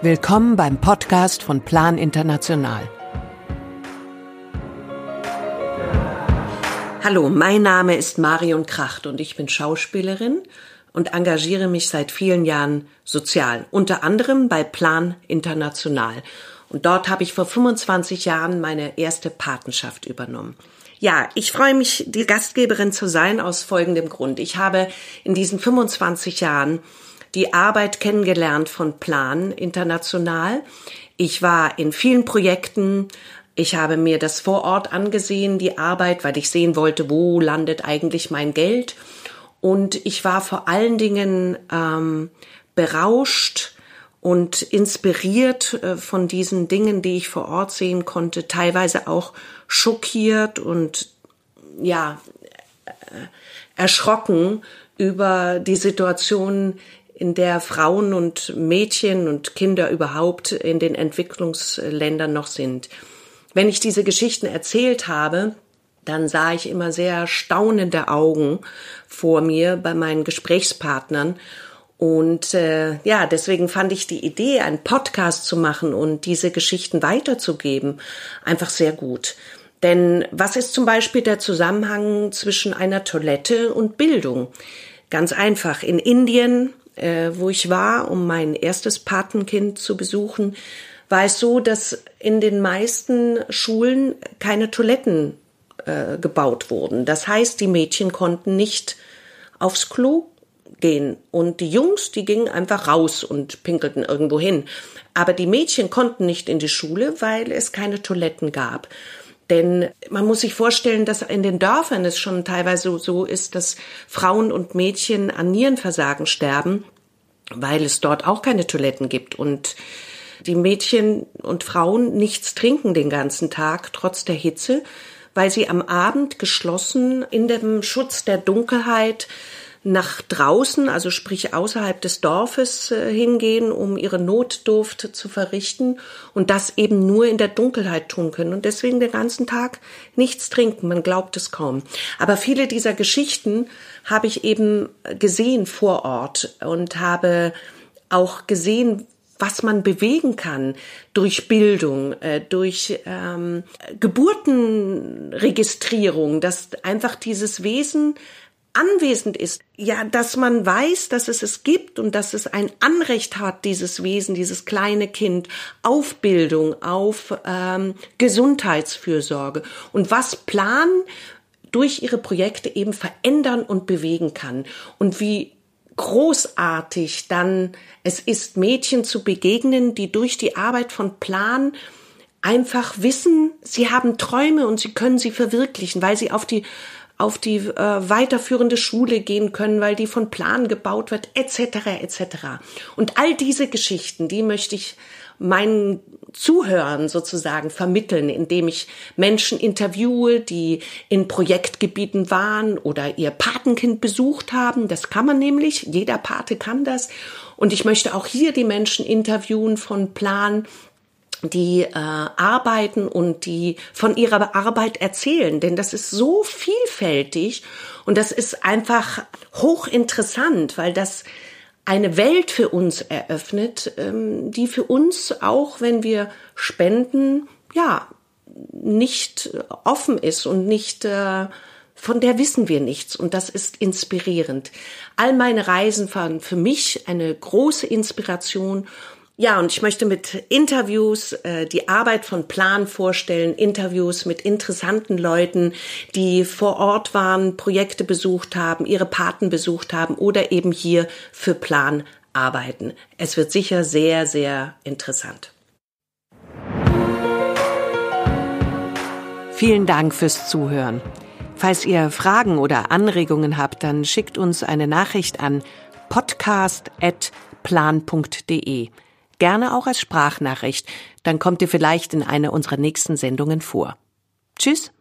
Willkommen beim Podcast von Plan International. Hallo, mein Name ist Marion Kracht und ich bin Schauspielerin und engagiere mich seit vielen Jahren sozial, unter anderem bei Plan International. Und dort habe ich vor 25 Jahren meine erste Patenschaft übernommen. Ja, ich freue mich, die Gastgeberin zu sein aus folgendem Grund. Ich habe in diesen 25 Jahren die Arbeit kennengelernt von Plan international. Ich war in vielen Projekten. Ich habe mir das vor Ort angesehen, die Arbeit, weil ich sehen wollte, wo landet eigentlich mein Geld. Und ich war vor allen Dingen ähm, berauscht und inspiriert äh, von diesen Dingen, die ich vor Ort sehen konnte, teilweise auch schockiert und ja äh, erschrocken über die Situation, in der Frauen und Mädchen und Kinder überhaupt in den Entwicklungsländern noch sind. Wenn ich diese Geschichten erzählt habe, dann sah ich immer sehr staunende Augen vor mir bei meinen Gesprächspartnern. Und äh, ja, deswegen fand ich die Idee, einen Podcast zu machen und diese Geschichten weiterzugeben, einfach sehr gut. Denn was ist zum Beispiel der Zusammenhang zwischen einer Toilette und Bildung? Ganz einfach. In Indien äh, wo ich war, um mein erstes Patenkind zu besuchen, war es so, dass in den meisten Schulen keine Toiletten äh, gebaut wurden. Das heißt, die Mädchen konnten nicht aufs Klo gehen und die Jungs, die gingen einfach raus und pinkelten irgendwo hin. Aber die Mädchen konnten nicht in die Schule, weil es keine Toiletten gab. Denn man muss sich vorstellen, dass in den Dörfern es schon teilweise so ist, dass Frauen und Mädchen an Nierenversagen sterben, weil es dort auch keine Toiletten gibt und die Mädchen und Frauen nichts trinken den ganzen Tag trotz der Hitze, weil sie am Abend geschlossen in dem Schutz der Dunkelheit nach draußen, also sprich außerhalb des Dorfes äh, hingehen, um ihre Notdurft zu verrichten und das eben nur in der Dunkelheit tun können und deswegen den ganzen Tag nichts trinken. Man glaubt es kaum. Aber viele dieser Geschichten habe ich eben gesehen vor Ort und habe auch gesehen, was man bewegen kann durch Bildung, äh, durch ähm, Geburtenregistrierung, dass einfach dieses Wesen anwesend ist, ja, dass man weiß, dass es es gibt und dass es ein Anrecht hat, dieses Wesen, dieses kleine Kind, auf Bildung, auf ähm, Gesundheitsfürsorge. Und was Plan durch ihre Projekte eben verändern und bewegen kann. Und wie großartig dann es ist, Mädchen zu begegnen, die durch die Arbeit von Plan einfach wissen, sie haben Träume und sie können sie verwirklichen, weil sie auf die auf die äh, weiterführende Schule gehen können, weil die von Plan gebaut wird, etc. etc. Und all diese Geschichten, die möchte ich meinen Zuhörern sozusagen vermitteln, indem ich Menschen interviewe, die in Projektgebieten waren oder ihr Patenkind besucht haben. Das kann man nämlich, jeder Pate kann das. Und ich möchte auch hier die Menschen interviewen von Plan, die äh, arbeiten und die von ihrer Arbeit erzählen, denn das ist so vielfältig und das ist einfach hochinteressant, weil das eine Welt für uns eröffnet, ähm, die für uns auch, wenn wir spenden, ja, nicht offen ist und nicht äh, von der wissen wir nichts und das ist inspirierend. All meine Reisen waren für mich eine große Inspiration ja, und ich möchte mit Interviews äh, die Arbeit von Plan vorstellen, Interviews mit interessanten Leuten, die vor Ort waren, Projekte besucht haben, ihre Paten besucht haben oder eben hier für Plan arbeiten. Es wird sicher sehr, sehr interessant. Vielen Dank fürs Zuhören. Falls ihr Fragen oder Anregungen habt, dann schickt uns eine Nachricht an podcast.plan.de. Gerne auch als Sprachnachricht, dann kommt ihr vielleicht in einer unserer nächsten Sendungen vor. Tschüss.